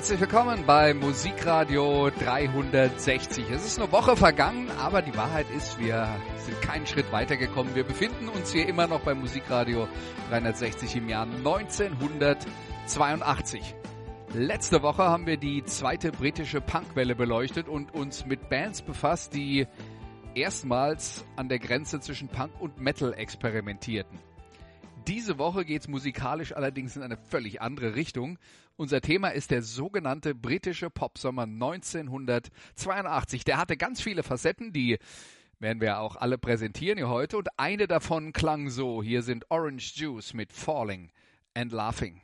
Herzlich willkommen bei Musikradio 360. Es ist eine Woche vergangen, aber die Wahrheit ist, wir sind keinen Schritt weitergekommen. Wir befinden uns hier immer noch bei Musikradio 360 im Jahr 1982. Letzte Woche haben wir die zweite britische Punkwelle beleuchtet und uns mit Bands befasst, die erstmals an der Grenze zwischen Punk und Metal experimentierten. Diese Woche geht es musikalisch allerdings in eine völlig andere Richtung. Unser Thema ist der sogenannte britische Popsommer 1982. Der hatte ganz viele Facetten, die werden wir auch alle präsentieren hier heute. Und eine davon klang so. Hier sind Orange Juice mit Falling and Laughing.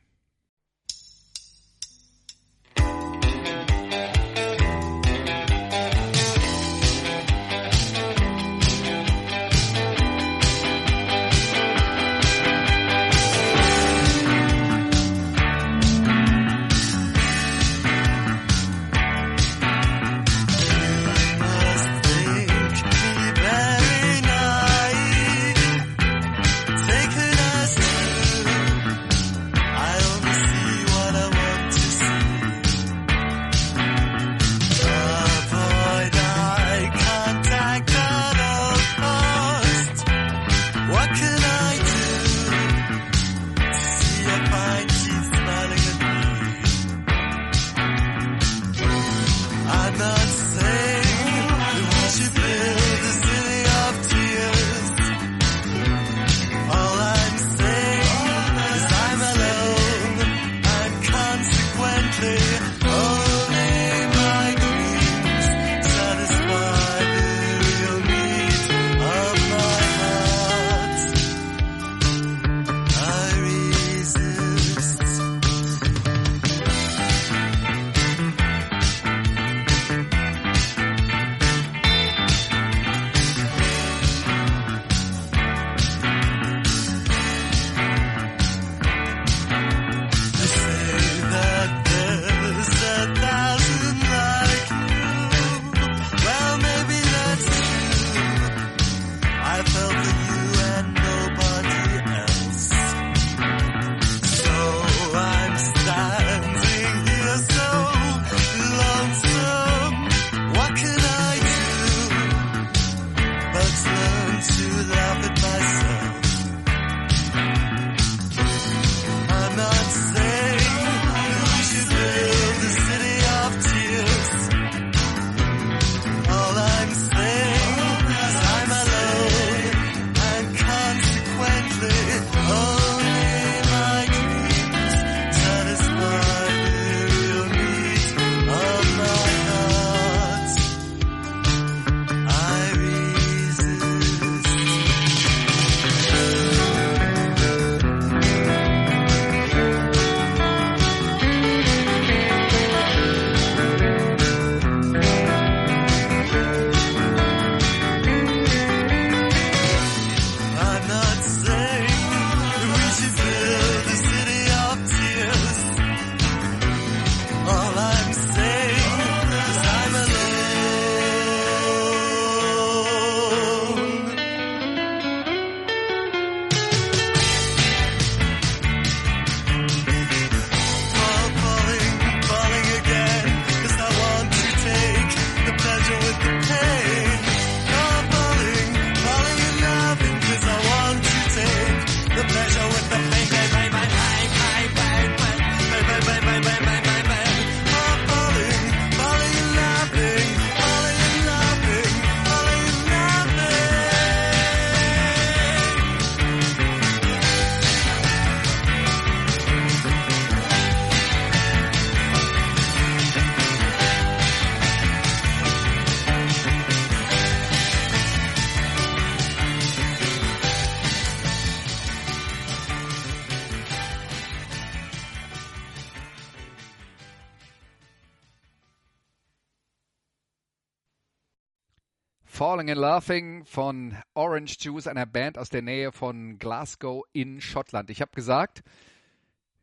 Falling and Laughing von Orange Juice, einer Band aus der Nähe von Glasgow in Schottland. Ich habe gesagt,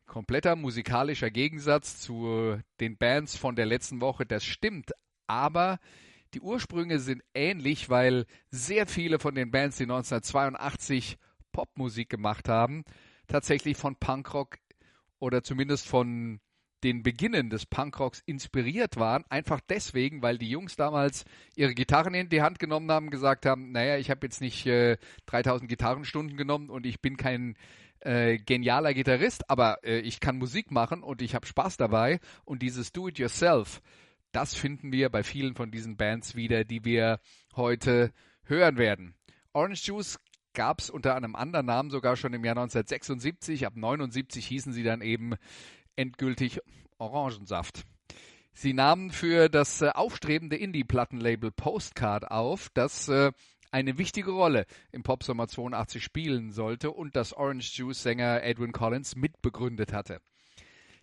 kompletter musikalischer Gegensatz zu den Bands von der letzten Woche, das stimmt, aber die Ursprünge sind ähnlich, weil sehr viele von den Bands, die 1982 Popmusik gemacht haben, tatsächlich von Punkrock oder zumindest von den Beginnen des Punkrocks inspiriert waren, einfach deswegen, weil die Jungs damals ihre Gitarren in die Hand genommen haben, gesagt haben, naja, ich habe jetzt nicht äh, 3000 Gitarrenstunden genommen und ich bin kein äh, genialer Gitarrist, aber äh, ich kann Musik machen und ich habe Spaß dabei und dieses Do-it-yourself, das finden wir bei vielen von diesen Bands wieder, die wir heute hören werden. Orange Juice gab es unter einem anderen Namen sogar schon im Jahr 1976. Ab 79 hießen sie dann eben endgültig Orangensaft. Sie nahmen für das äh, aufstrebende Indie-Plattenlabel Postcard auf, das äh, eine wichtige Rolle im Popsommer 82 spielen sollte und das Orange Juice-Sänger Edwin Collins mitbegründet hatte.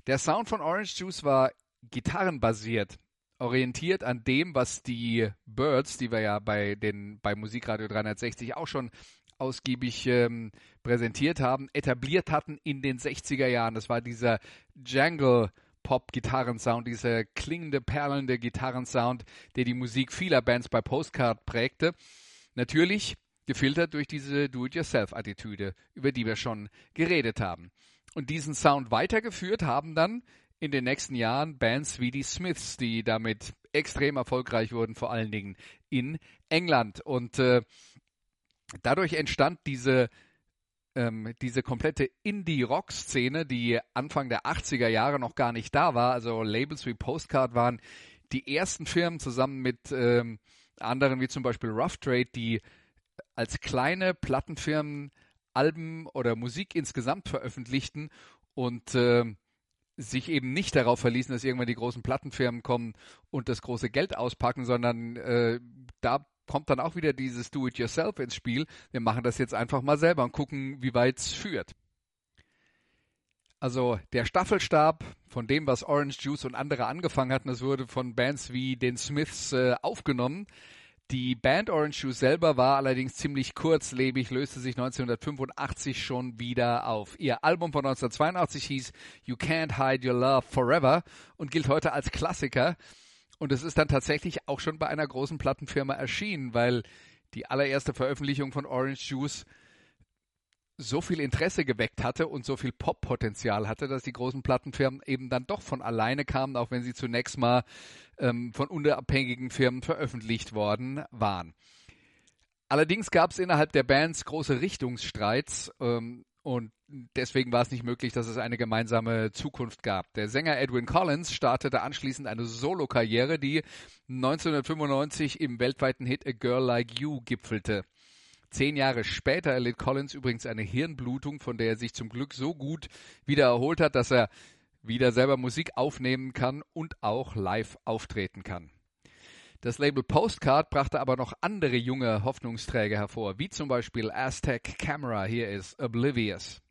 Der Sound von Orange Juice war gitarrenbasiert, orientiert an dem, was die Birds, die wir ja bei den bei Musikradio 360 auch schon ausgiebig ähm, präsentiert haben, etabliert hatten in den 60er Jahren. Das war dieser Jangle Pop-Gitarrensound, dieser klingende, perlende Gitarrensound, der die Musik vieler Bands bei Postcard prägte. Natürlich gefiltert durch diese Do-it-yourself-Attitüde, über die wir schon geredet haben. Und diesen Sound weitergeführt haben dann in den nächsten Jahren Bands wie die Smiths, die damit extrem erfolgreich wurden, vor allen Dingen in England. Und äh, dadurch entstand diese, ähm, diese komplette Indie-Rock-Szene, die Anfang der 80er Jahre noch gar nicht da war. Also Labels wie Postcard waren die ersten Firmen zusammen mit ähm, anderen wie zum Beispiel Rough Trade, die als kleine Plattenfirmen Alben oder Musik insgesamt veröffentlichten und äh, sich eben nicht darauf verließen, dass irgendwann die großen Plattenfirmen kommen und das große Geld auspacken, sondern äh, da kommt dann auch wieder dieses Do-it-yourself ins Spiel. Wir machen das jetzt einfach mal selber und gucken, wie weit es führt. Also der Staffelstab von dem, was Orange Juice und andere angefangen hatten, das wurde von Bands wie den Smiths äh, aufgenommen. Die Band Orange Juice selber war allerdings ziemlich kurzlebig, löste sich 1985 schon wieder auf. Ihr Album von 1982 hieß You Can't Hide Your Love Forever und gilt heute als Klassiker. Und es ist dann tatsächlich auch schon bei einer großen Plattenfirma erschienen, weil die allererste Veröffentlichung von Orange Juice so viel Interesse geweckt hatte und so viel Pop-Potenzial hatte, dass die großen Plattenfirmen eben dann doch von alleine kamen, auch wenn sie zunächst mal ähm, von unabhängigen Firmen veröffentlicht worden waren. Allerdings gab es innerhalb der Bands große Richtungsstreits ähm, und deswegen war es nicht möglich, dass es eine gemeinsame Zukunft gab. Der Sänger Edwin Collins startete anschließend eine Solokarriere, die 1995 im weltweiten Hit A Girl Like You gipfelte. Zehn Jahre später erlitt Collins übrigens eine Hirnblutung, von der er sich zum Glück so gut wieder erholt hat, dass er wieder selber Musik aufnehmen kann und auch live auftreten kann. Das Label Postcard brachte aber noch andere junge Hoffnungsträger hervor, wie zum Beispiel Aztec Camera. Hier ist Oblivious.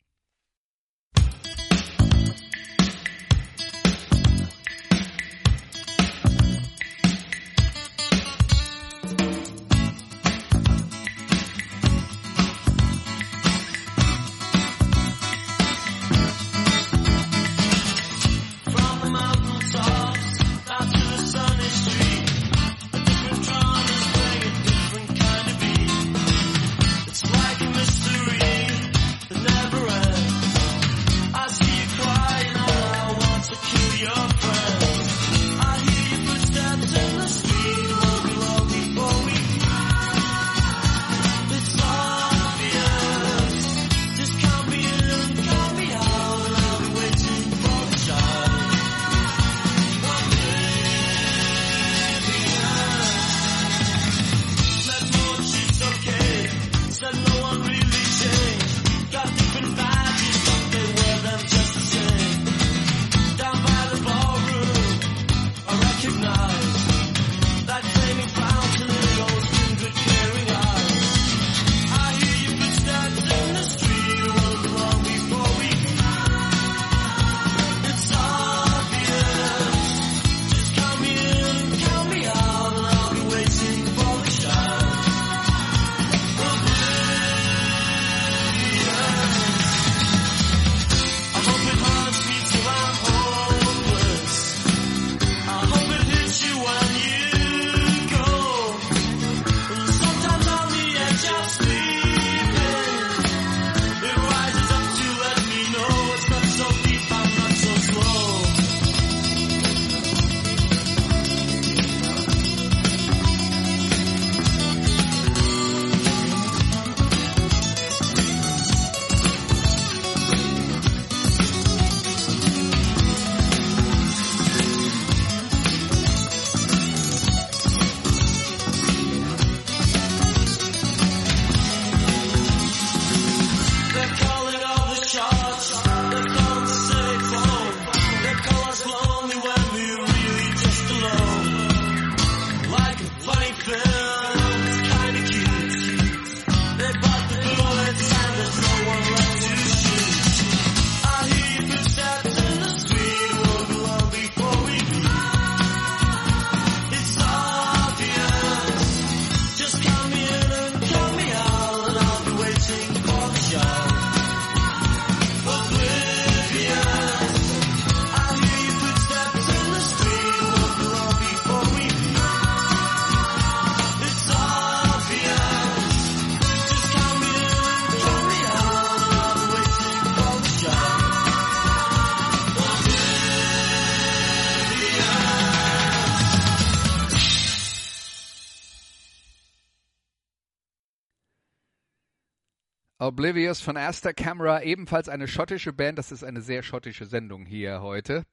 Oblivious von Aster Camera, ebenfalls eine schottische Band. Das ist eine sehr schottische Sendung hier heute.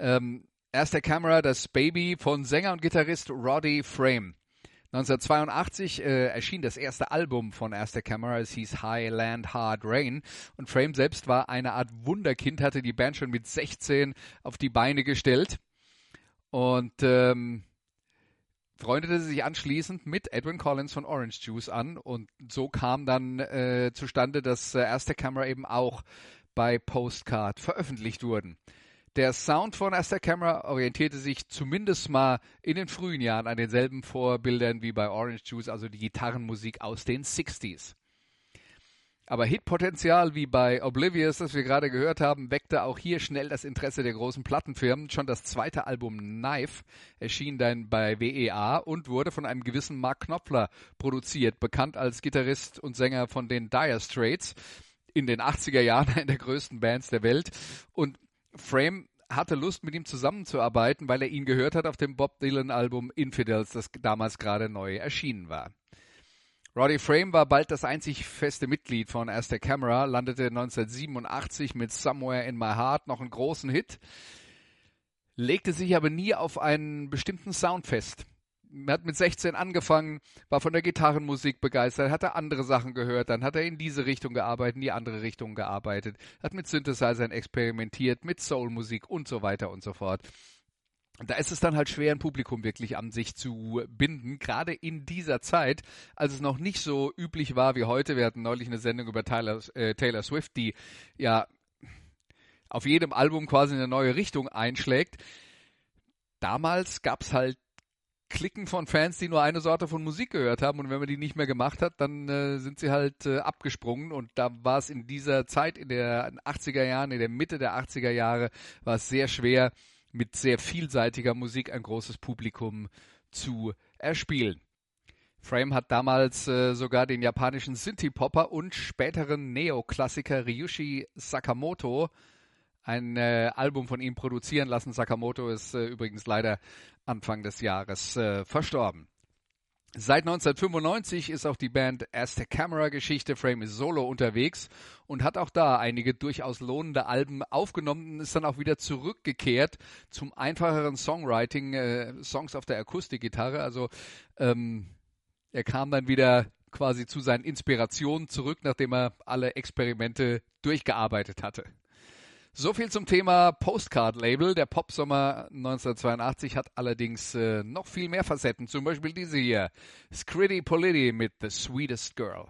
Ähm, Aster Camera, das Baby von Sänger und Gitarrist Roddy Frame. 1982 äh, erschien das erste Album von Aster Camera. Es hieß High Land Hard Rain. Und Frame selbst war eine Art Wunderkind, hatte die Band schon mit 16 auf die Beine gestellt. Und ähm, freundete sich anschließend mit Edwin Collins von Orange Juice an und so kam dann äh, zustande, dass äh, erste Camera eben auch bei Postcard veröffentlicht wurden. Der Sound von Aster Camera orientierte sich zumindest mal in den frühen Jahren an denselben Vorbildern wie bei Orange Juice, also die Gitarrenmusik aus den 60s. Aber Hitpotenzial wie bei Oblivious, das wir gerade gehört haben, weckte auch hier schnell das Interesse der großen Plattenfirmen. Schon das zweite Album Knife erschien dann bei WEA und wurde von einem gewissen Mark Knopfler produziert, bekannt als Gitarrist und Sänger von den Dire Straits in den 80er Jahren, einer der größten Bands der Welt. Und Frame hatte Lust, mit ihm zusammenzuarbeiten, weil er ihn gehört hat auf dem Bob Dylan Album Infidels, das damals gerade neu erschienen war. Roddy Frame war bald das einzig feste Mitglied von As the Camera, landete 1987 mit Somewhere in My Heart noch einen großen Hit, legte sich aber nie auf einen bestimmten Sound fest. Er hat mit 16 angefangen, war von der Gitarrenmusik begeistert, hatte andere Sachen gehört, dann hat er in diese Richtung gearbeitet, in die andere Richtung gearbeitet, hat mit Synthesizern experimentiert, mit Soulmusik und so weiter und so fort da ist es dann halt schwer, ein Publikum wirklich an sich zu binden, gerade in dieser Zeit, als es noch nicht so üblich war wie heute. Wir hatten neulich eine Sendung über Taylor, äh, Taylor Swift, die ja auf jedem Album quasi eine neue Richtung einschlägt. Damals gab's halt Klicken von Fans, die nur eine Sorte von Musik gehört haben und wenn man die nicht mehr gemacht hat, dann äh, sind sie halt äh, abgesprungen und da war es in dieser Zeit, in der 80er Jahren, in der Mitte der 80er Jahre, war es sehr schwer, mit sehr vielseitiger Musik ein großes Publikum zu erspielen. Frame hat damals äh, sogar den japanischen Synthie-Popper und späteren Neoklassiker Ryushi Sakamoto ein äh, Album von ihm produzieren lassen. Sakamoto ist äh, übrigens leider Anfang des Jahres äh, verstorben. Seit 1995 ist auch die Band As the Camera Geschichte Frame is Solo unterwegs und hat auch da einige durchaus lohnende Alben aufgenommen und ist dann auch wieder zurückgekehrt zum einfacheren Songwriting, äh, Songs auf der Akustikgitarre. Also ähm, er kam dann wieder quasi zu seinen Inspirationen zurück, nachdem er alle Experimente durchgearbeitet hatte. So viel zum Thema Postcard-Label. Der Popsommer 1982 hat allerdings äh, noch viel mehr Facetten. Zum Beispiel diese hier. Scritty Polity mit The Sweetest Girl.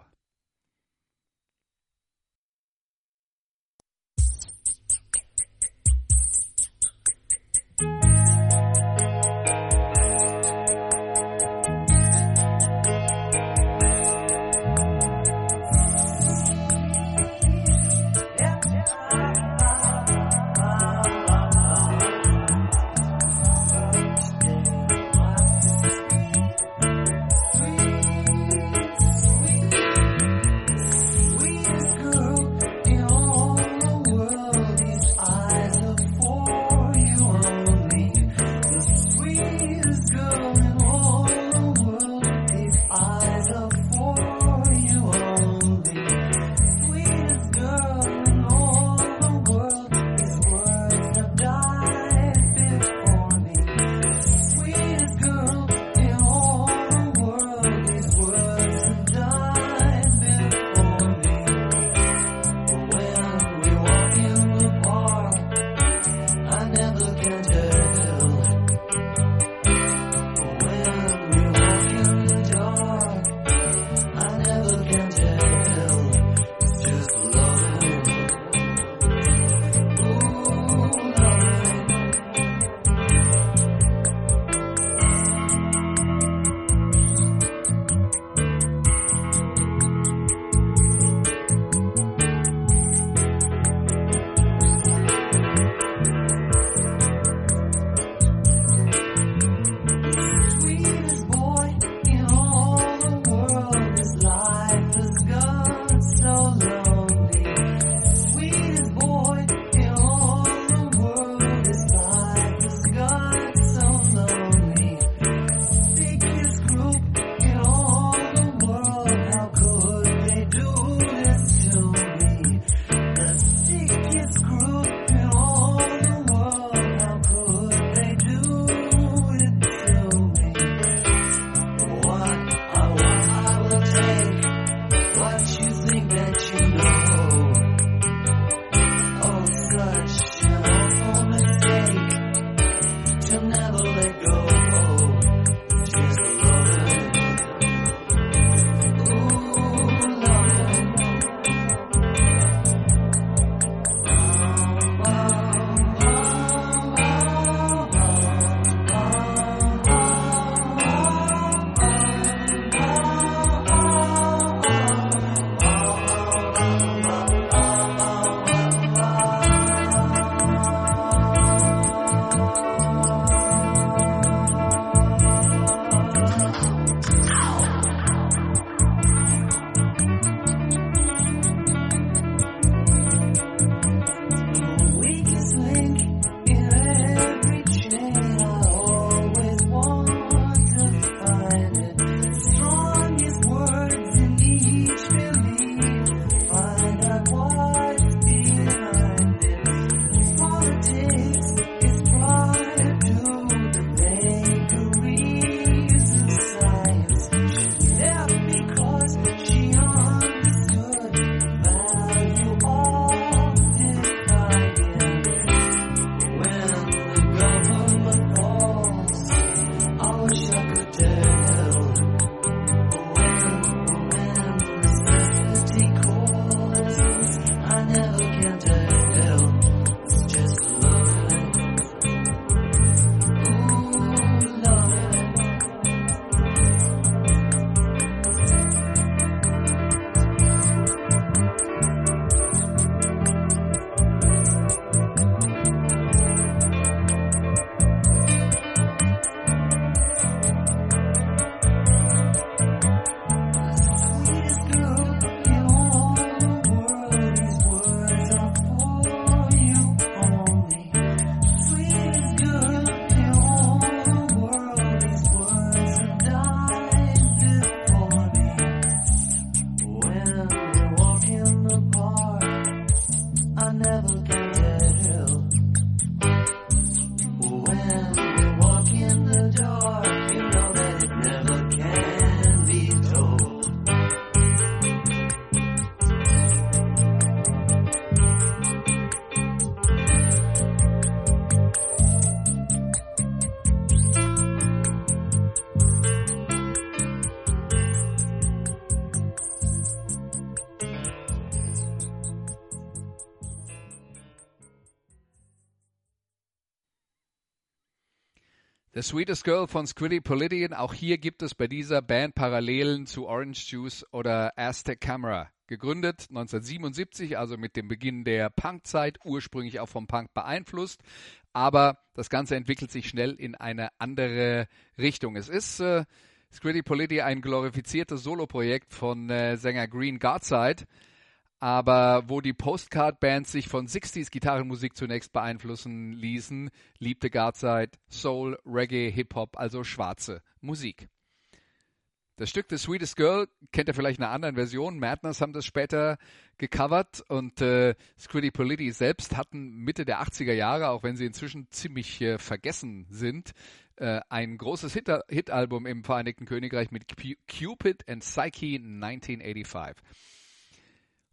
Sweetest Girl von Squiddy Polidian. Auch hier gibt es bei dieser Band Parallelen zu Orange Juice oder Aztec Camera. Gegründet 1977, also mit dem Beginn der Punkzeit, ursprünglich auch vom Punk beeinflusst. Aber das Ganze entwickelt sich schnell in eine andere Richtung. Es ist äh, Squiddy Polidian ein glorifiziertes Soloprojekt von äh, Sänger Green Godside aber wo die Postcard-Bands sich von 60s Gitarrenmusik zunächst beeinflussen ließen, liebte Guardside Soul, Reggae, Hip-Hop, also schwarze Musik. Das Stück The Sweetest Girl kennt ihr vielleicht in einer anderen Version. Madness haben das später gecovert und äh, Squiddy Polity selbst hatten Mitte der 80er Jahre, auch wenn sie inzwischen ziemlich äh, vergessen sind, äh, ein großes Hit-Album im Vereinigten Königreich mit Cupid and Psyche 1985.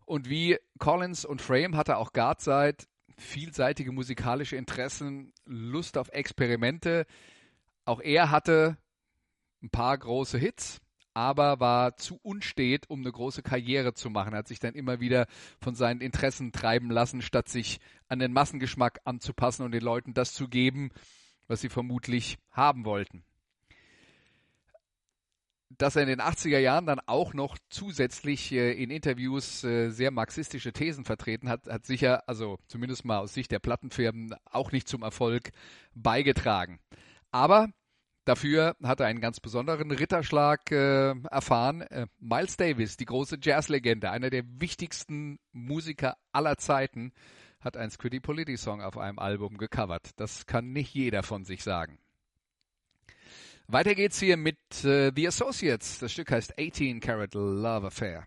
Und wie Collins und Frame hatte auch Guardside vielseitige musikalische Interessen, Lust auf Experimente. Auch er hatte ein paar große Hits, aber war zu unstet, um eine große Karriere zu machen. Er hat sich dann immer wieder von seinen Interessen treiben lassen, statt sich an den Massengeschmack anzupassen und den Leuten das zu geben, was sie vermutlich haben wollten dass er in den 80er Jahren dann auch noch zusätzlich äh, in Interviews äh, sehr marxistische Thesen vertreten hat, hat sicher, also zumindest mal aus Sicht der Plattenfirmen, auch nicht zum Erfolg beigetragen. Aber dafür hat er einen ganz besonderen Ritterschlag äh, erfahren. Äh, Miles Davis, die große Jazzlegende, einer der wichtigsten Musiker aller Zeiten, hat ein Squiddy Polity Song auf einem Album gecovert. Das kann nicht jeder von sich sagen. Weiter geht's hier mit äh, The Associates. Das Stück heißt 18 Carat Love Affair.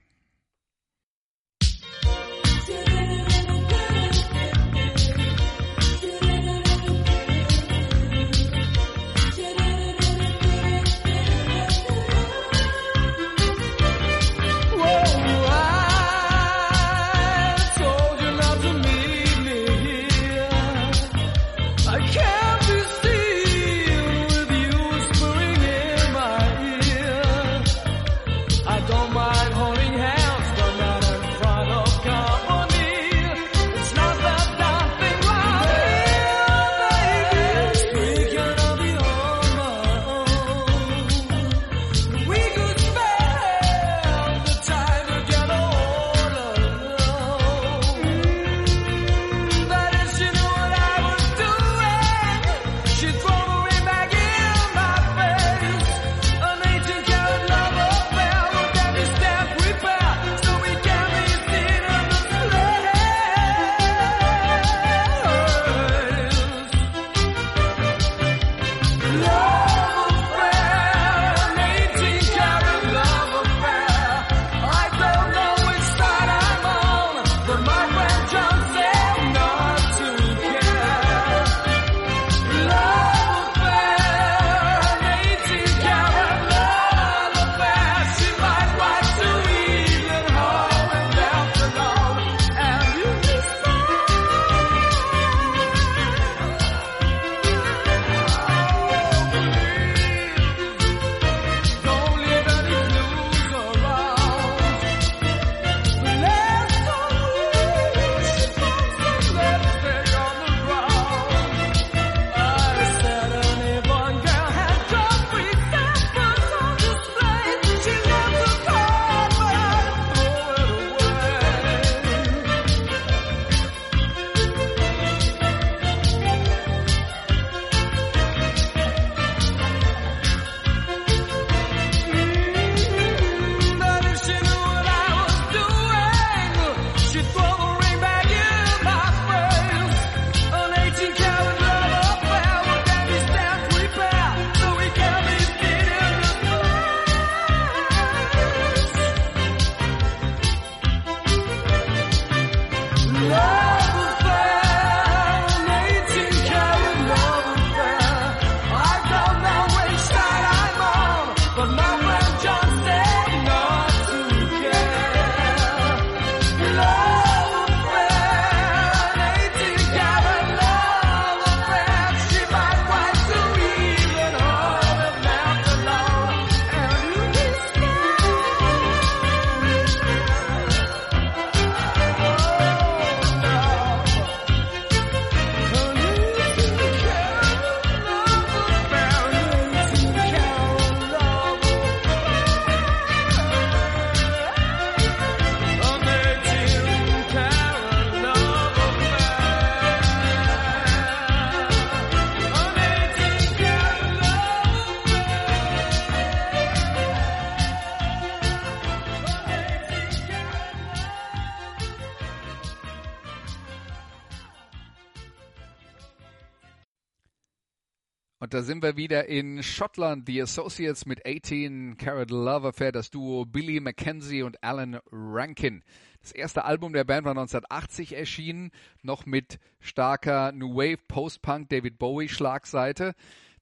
Und da sind wir wieder in Schottland. The Associates mit 18, Carrot Love Affair, das Duo Billy Mackenzie und Alan Rankin. Das erste Album der Band war 1980 erschienen, noch mit starker New Wave Post-Punk David Bowie Schlagseite.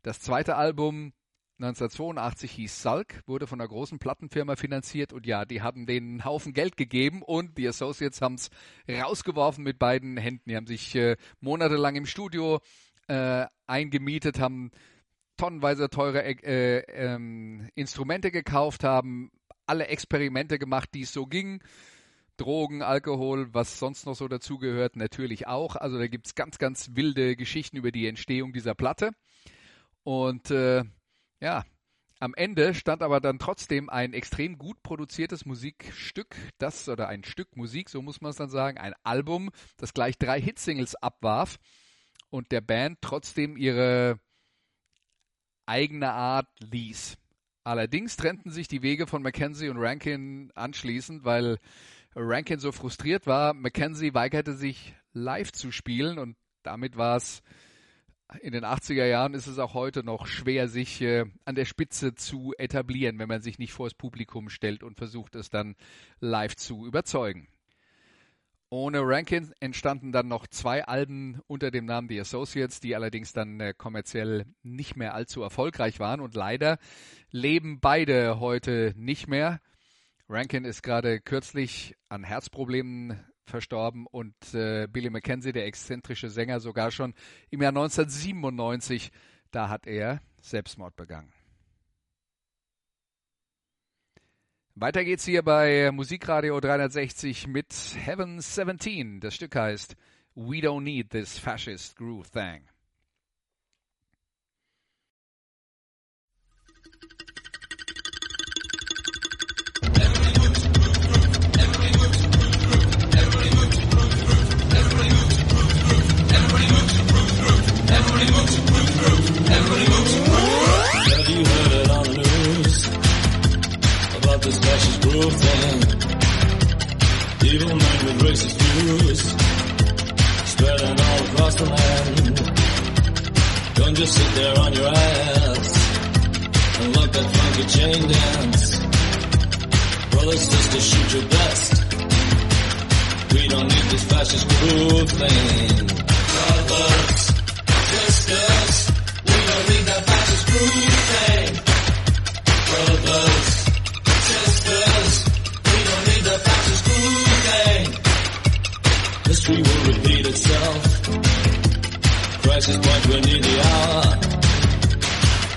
Das zweite Album 1982 hieß Sulk, wurde von einer großen Plattenfirma finanziert und ja, die haben denen einen Haufen Geld gegeben und die Associates haben es rausgeworfen mit beiden Händen. Die haben sich äh, monatelang im Studio äh, eingemietet, haben tonnenweise teure äh, ähm, Instrumente gekauft, haben alle Experimente gemacht, die es so ging. Drogen, Alkohol, was sonst noch so dazugehört, natürlich auch. Also da gibt's ganz, ganz wilde Geschichten über die Entstehung dieser Platte. Und äh, ja, am Ende stand aber dann trotzdem ein extrem gut produziertes Musikstück, das oder ein Stück Musik, so muss man es dann sagen, ein Album, das gleich drei Hitsingles abwarf und der Band trotzdem ihre eigene Art ließ. Allerdings trennten sich die Wege von Mackenzie und Rankin anschließend, weil Rankin so frustriert war. Mackenzie weigerte sich live zu spielen und damit war es in den 80er Jahren ist es auch heute noch schwer, sich äh, an der Spitze zu etablieren, wenn man sich nicht vor das Publikum stellt und versucht es dann live zu überzeugen. Ohne Rankin entstanden dann noch zwei Alben unter dem Namen The Associates, die allerdings dann äh, kommerziell nicht mehr allzu erfolgreich waren und leider leben beide heute nicht mehr. Rankin ist gerade kürzlich an Herzproblemen verstorben und äh, Billy Mackenzie, der exzentrische Sänger, sogar schon im Jahr 1997, da hat er Selbstmord begangen. Weiter geht's hier bei Musikradio 360 mit Heaven 17. Das Stück heißt We Don't Need This Fascist Groove Thing. she's grooving. Evil men with racist views, spreading all across the land. Don't just sit there on your ass and let that funky chain dance. Brothers, sisters, shoot your best. We don't need this fascist groove thing. Brothers, sisters, we don't need that fascist groove. crisis point, we need the hour.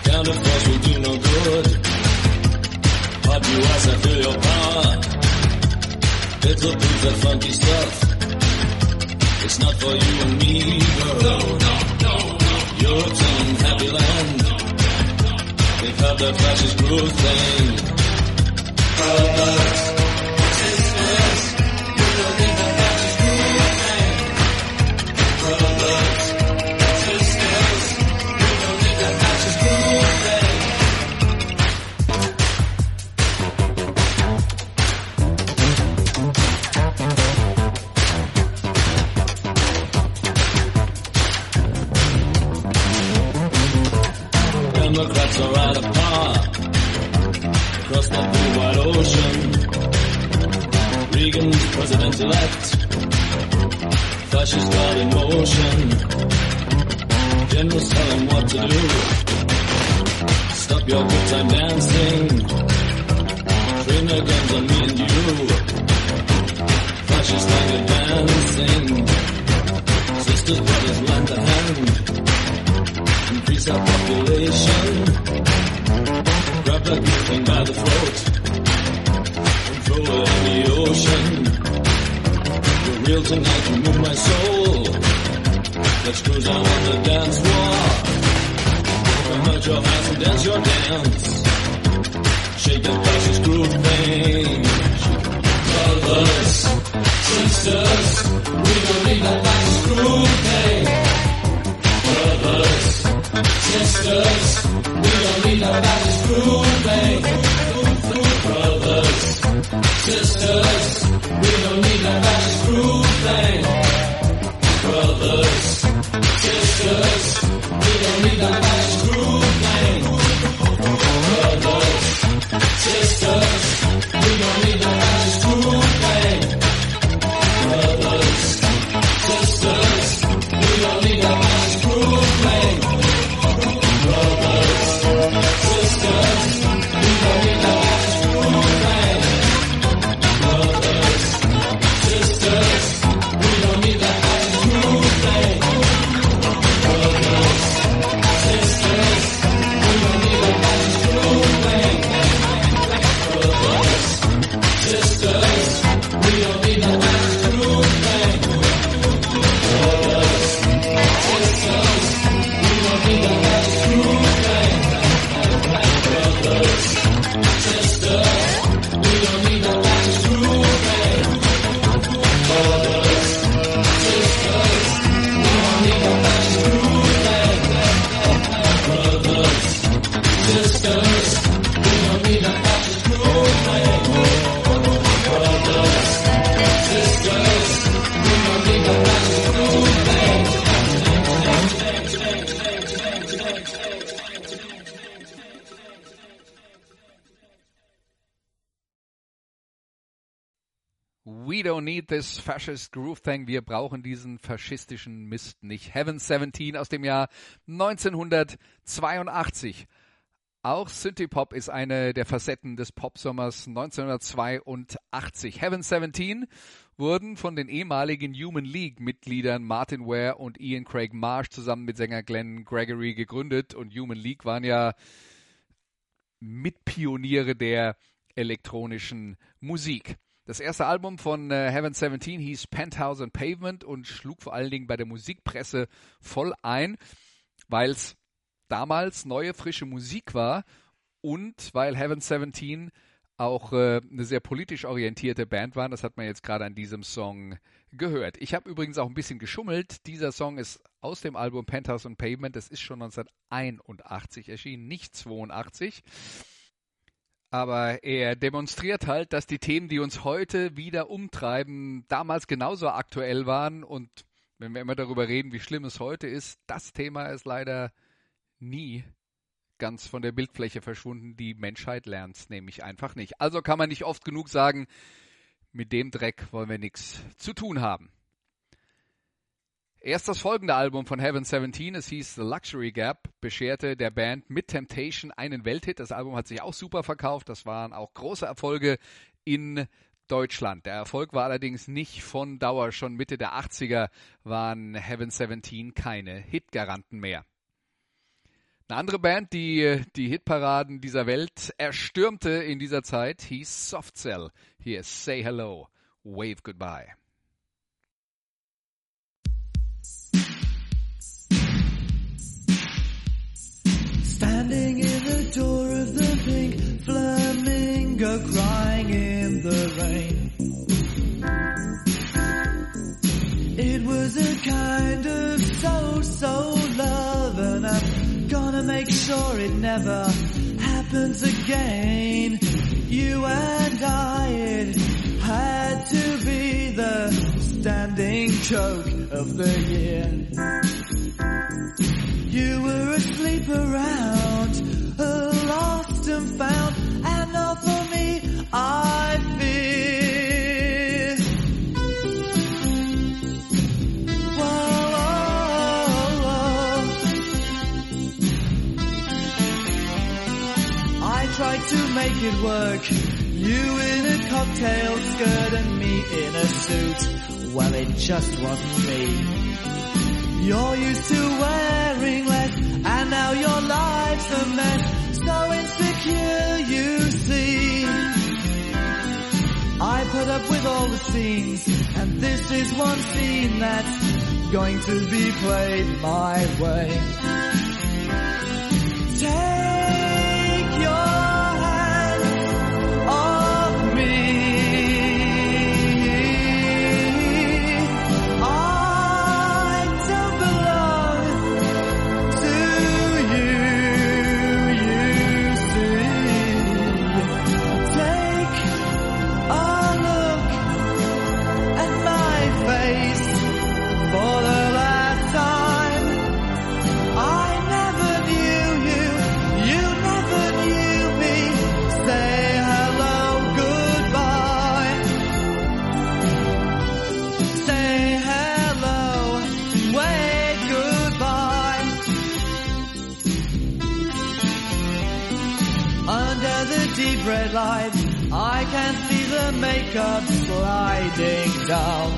Down to force will do no good. Pop you as I feel your power. Little piece of funky stuff. It's not for you and me, girl. No, no, no, no. Europe's an unhappy land. They've had their fascist groove thing. But another one by the throat and throw it in the ocean. You're real tonight, you move my soul. Let's cruise out on the dance floor. Come out your house and dance your dance. Shake that precious groove thing. Brothers, sisters, we don't need that precious groove thing. Brothers, sisters we know that it's proving. Brothers, sisters, we don't need no that it's proving. Brothers, sisters, we don't need no that This fascist groove thing. Wir brauchen diesen faschistischen Mist nicht. Heaven 17 aus dem Jahr 1982. Auch Synthie-Pop ist eine der Facetten des Popsommers 1982. Heaven 17 wurden von den ehemaligen Human League-Mitgliedern Martin Ware und Ian Craig Marsh zusammen mit Sänger Glenn Gregory gegründet. Und Human League waren ja Mitpioniere der elektronischen Musik. Das erste Album von äh, Heaven 17 hieß Penthouse and Pavement und schlug vor allen Dingen bei der Musikpresse voll ein, weil es damals neue, frische Musik war und weil Heaven 17 auch äh, eine sehr politisch orientierte Band war. Das hat man jetzt gerade an diesem Song gehört. Ich habe übrigens auch ein bisschen geschummelt. Dieser Song ist aus dem Album Penthouse and Pavement. Das ist schon 1981 erschienen, nicht 82. Aber er demonstriert halt, dass die Themen, die uns heute wieder umtreiben, damals genauso aktuell waren. Und wenn wir immer darüber reden, wie schlimm es heute ist, das Thema ist leider nie ganz von der Bildfläche verschwunden. Die Menschheit lernt es nämlich einfach nicht. Also kann man nicht oft genug sagen, mit dem Dreck wollen wir nichts zu tun haben. Erst das folgende Album von Heaven 17, es hieß The Luxury Gap, bescherte der Band mit Temptation einen Welthit. Das Album hat sich auch super verkauft. Das waren auch große Erfolge in Deutschland. Der Erfolg war allerdings nicht von Dauer. Schon Mitte der 80er waren Heaven 17 keine Hitgaranten mehr. Eine andere Band, die die Hitparaden dieser Welt erstürmte in dieser Zeit, hieß Soft Cell. Hier ist Say Hello, Wave Goodbye. Flamingo crying in the rain. It was a kind of so-so love and I'm gonna make sure it never happens again. You and I, it had to be the standing joke of the year. You were asleep around, lost it work. You in a cocktail skirt and me in a suit. Well, it just wasn't me. You're used to wearing less, and now your life's a mess. So insecure, you see. I put up with all the scenes, and this is one scene that's going to be played my way. Deep red light, I can see the makeup sliding down.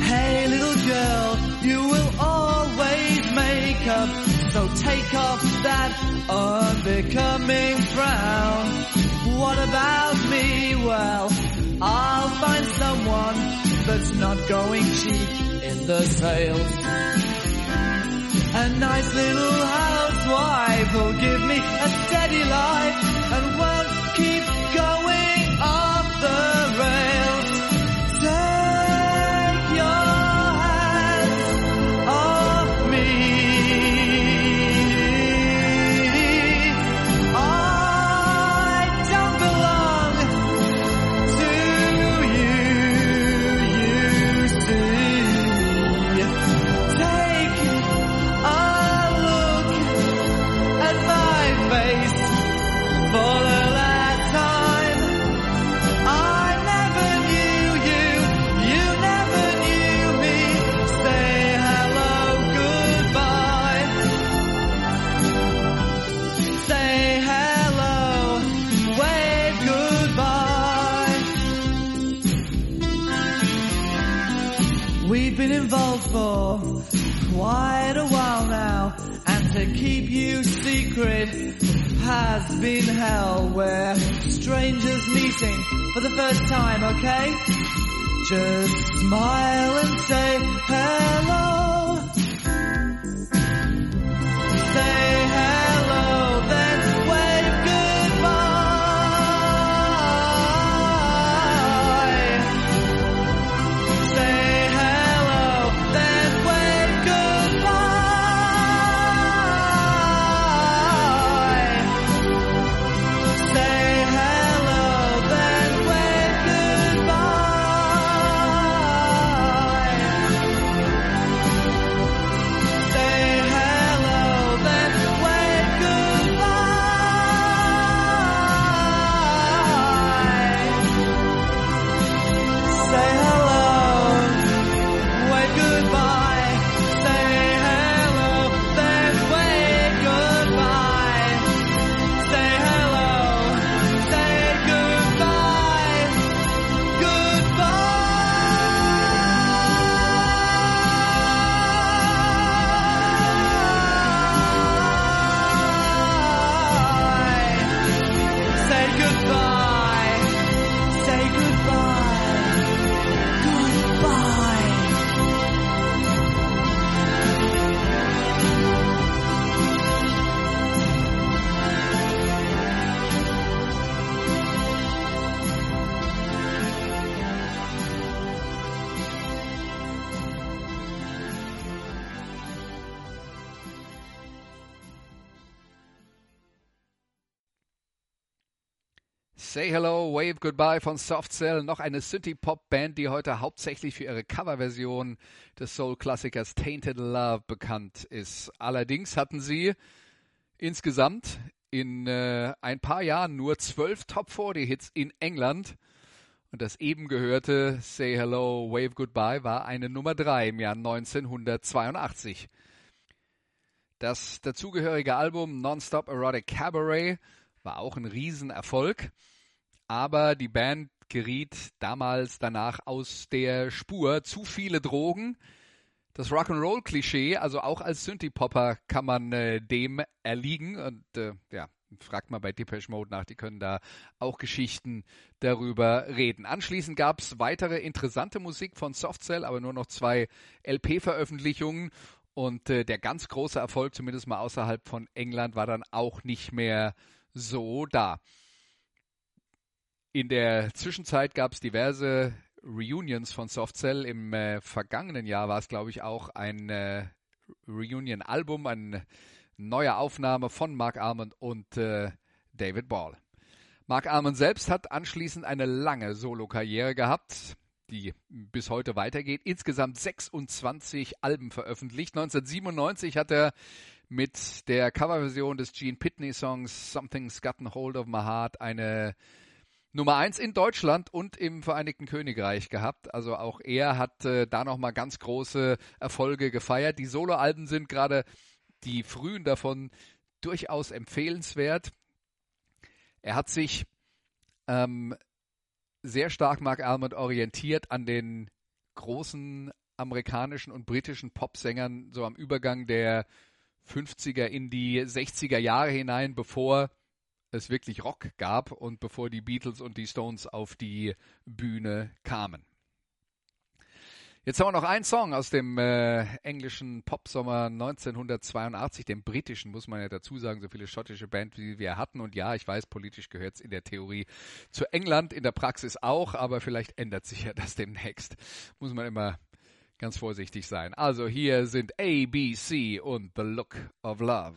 Hey little girl, you will always make up, so take off that unbecoming frown. What about me? Well, I'll find someone that's not going cheap in the sales. A nice little housewife who'll give me a steady life. And and to keep you secret has been hell. We're strangers meeting for the first time, okay? Just smile and say hello. Say hello, Say Hello, Wave Goodbye von Soft Cell, noch eine Synthie-Pop-Band, die heute hauptsächlich für ihre Coverversion des Soul-Klassikers Tainted Love bekannt ist. Allerdings hatten sie insgesamt in äh, ein paar Jahren nur zwölf Top 40 Hits in England. Und das eben gehörte Say Hello, Wave Goodbye war eine Nummer 3 im Jahr 1982. Das dazugehörige Album Nonstop Erotic Cabaret war auch ein Riesenerfolg, aber die Band geriet damals danach aus der Spur. Zu viele Drogen. Das Rock'n'Roll-Klischee, also auch als Synthie-Popper kann man äh, dem erliegen und äh, ja, fragt mal bei Depeche Mode nach, die können da auch Geschichten darüber reden. Anschließend gab es weitere interessante Musik von Softcell, aber nur noch zwei LP-Veröffentlichungen und äh, der ganz große Erfolg, zumindest mal außerhalb von England, war dann auch nicht mehr so da. In der Zwischenzeit gab es diverse Reunions von Softcell. Im äh, vergangenen Jahr war es, glaube ich, auch ein äh, Reunion-Album, eine neue Aufnahme von Mark Almond und äh, David Ball. Mark Almond selbst hat anschließend eine lange Solokarriere gehabt, die bis heute weitergeht. Insgesamt 26 Alben veröffentlicht. 1997 hat er mit der Coverversion des Gene Pitney Songs Something's Gotten Hold of My Heart eine Nummer eins in Deutschland und im Vereinigten Königreich gehabt. Also auch er hat äh, da nochmal ganz große Erfolge gefeiert. Die Soloalben sind gerade die frühen davon durchaus empfehlenswert. Er hat sich ähm, sehr stark, Mark Almond, orientiert an den großen amerikanischen und britischen Popsängern, so am Übergang der 50er in die 60er Jahre hinein, bevor es wirklich Rock gab und bevor die Beatles und die Stones auf die Bühne kamen. Jetzt haben wir noch einen Song aus dem äh, englischen Popsommer 1982, dem britischen, muss man ja dazu sagen, so viele schottische Band wie wir hatten. Und ja, ich weiß, politisch gehört es in der Theorie zu England, in der Praxis auch, aber vielleicht ändert sich ja das demnächst. Muss man immer ganz vorsichtig sein. Also hier sind A, B, C und The Look of Love.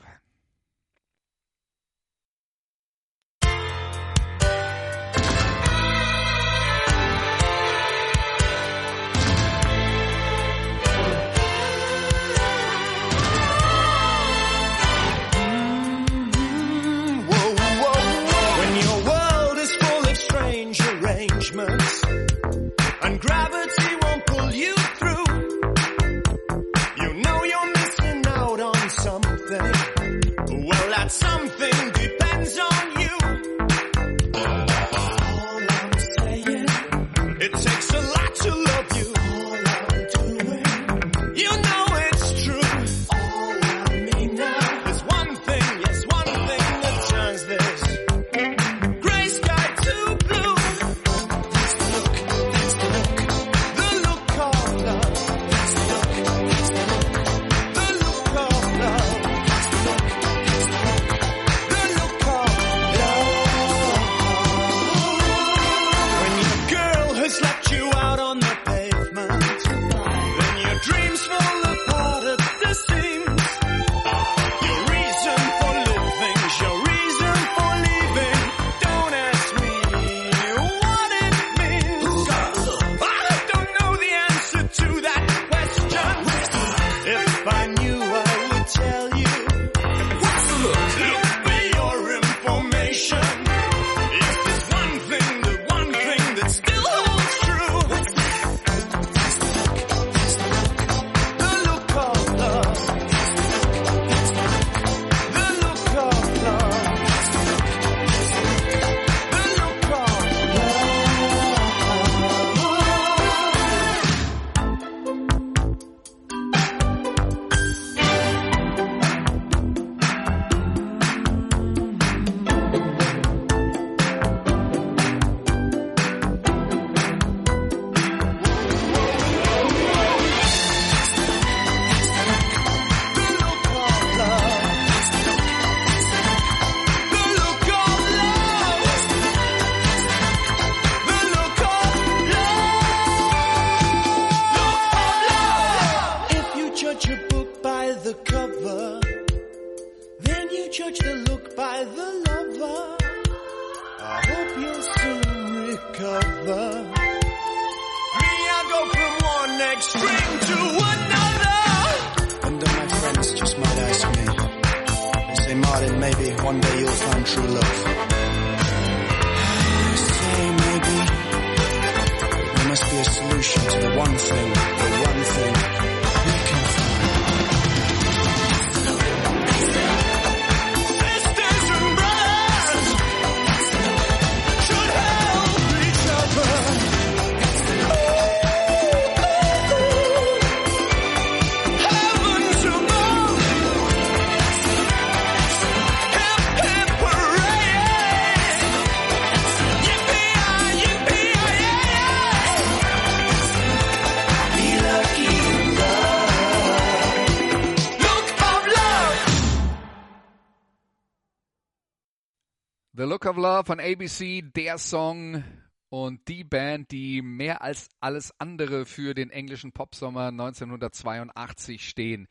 Look of Love von ABC, der Song und die Band, die mehr als alles andere für den englischen Popsommer 1982 stehen.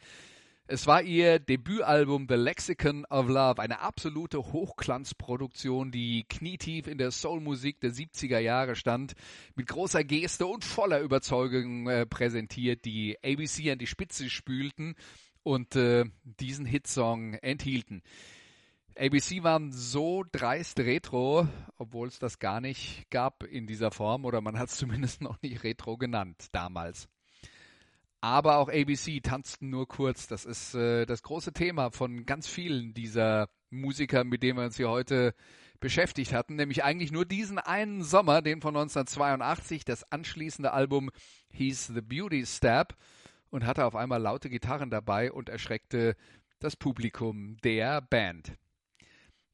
Es war ihr Debütalbum The Lexicon of Love, eine absolute Hochglanzproduktion, die knietief in der Soulmusik der 70er Jahre stand, mit großer Geste und voller Überzeugung äh, präsentiert, die ABC an die Spitze spülten und äh, diesen Hitsong enthielten. ABC waren so dreist retro, obwohl es das gar nicht gab in dieser Form oder man hat es zumindest noch nicht retro genannt damals. Aber auch ABC tanzten nur kurz. Das ist äh, das große Thema von ganz vielen dieser Musiker, mit denen wir uns hier heute beschäftigt hatten, nämlich eigentlich nur diesen einen Sommer, den von 1982, das anschließende Album hieß The Beauty Stab und hatte auf einmal laute Gitarren dabei und erschreckte das Publikum der Band.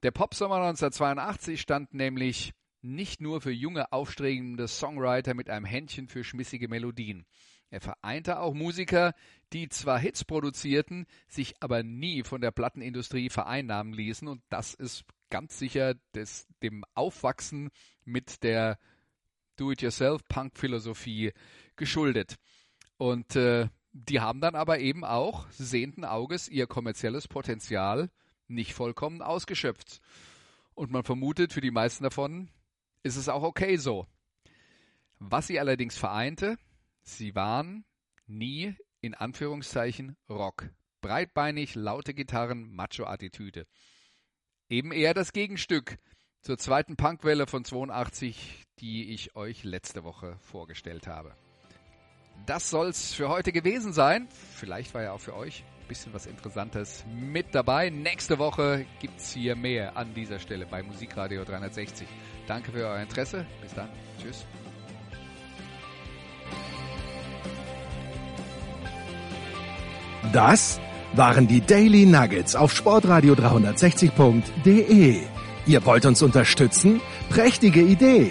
Der Popsommer 1982 stand nämlich nicht nur für junge, aufstrebende Songwriter mit einem Händchen für schmissige Melodien. Er vereinte auch Musiker, die zwar Hits produzierten, sich aber nie von der Plattenindustrie vereinnahmen ließen und das ist ganz sicher des, dem Aufwachsen mit der Do-it-yourself-Punk-Philosophie geschuldet. Und äh, die haben dann aber eben auch sehenden Auges ihr kommerzielles Potenzial nicht vollkommen ausgeschöpft. Und man vermutet, für die meisten davon ist es auch okay so. Was sie allerdings vereinte, sie waren nie in Anführungszeichen Rock. Breitbeinig, laute Gitarren, Macho-Attitüde. Eben eher das Gegenstück zur zweiten Punkwelle von 82, die ich euch letzte Woche vorgestellt habe. Das soll's für heute gewesen sein. Vielleicht war ja auch für euch bisschen was Interessantes mit dabei. Nächste Woche gibt's hier mehr an dieser Stelle bei Musikradio 360. Danke für euer Interesse. Bis dann. Tschüss. Das waren die Daily Nuggets auf Sportradio 360.de. Ihr wollt uns unterstützen? Prächtige Idee!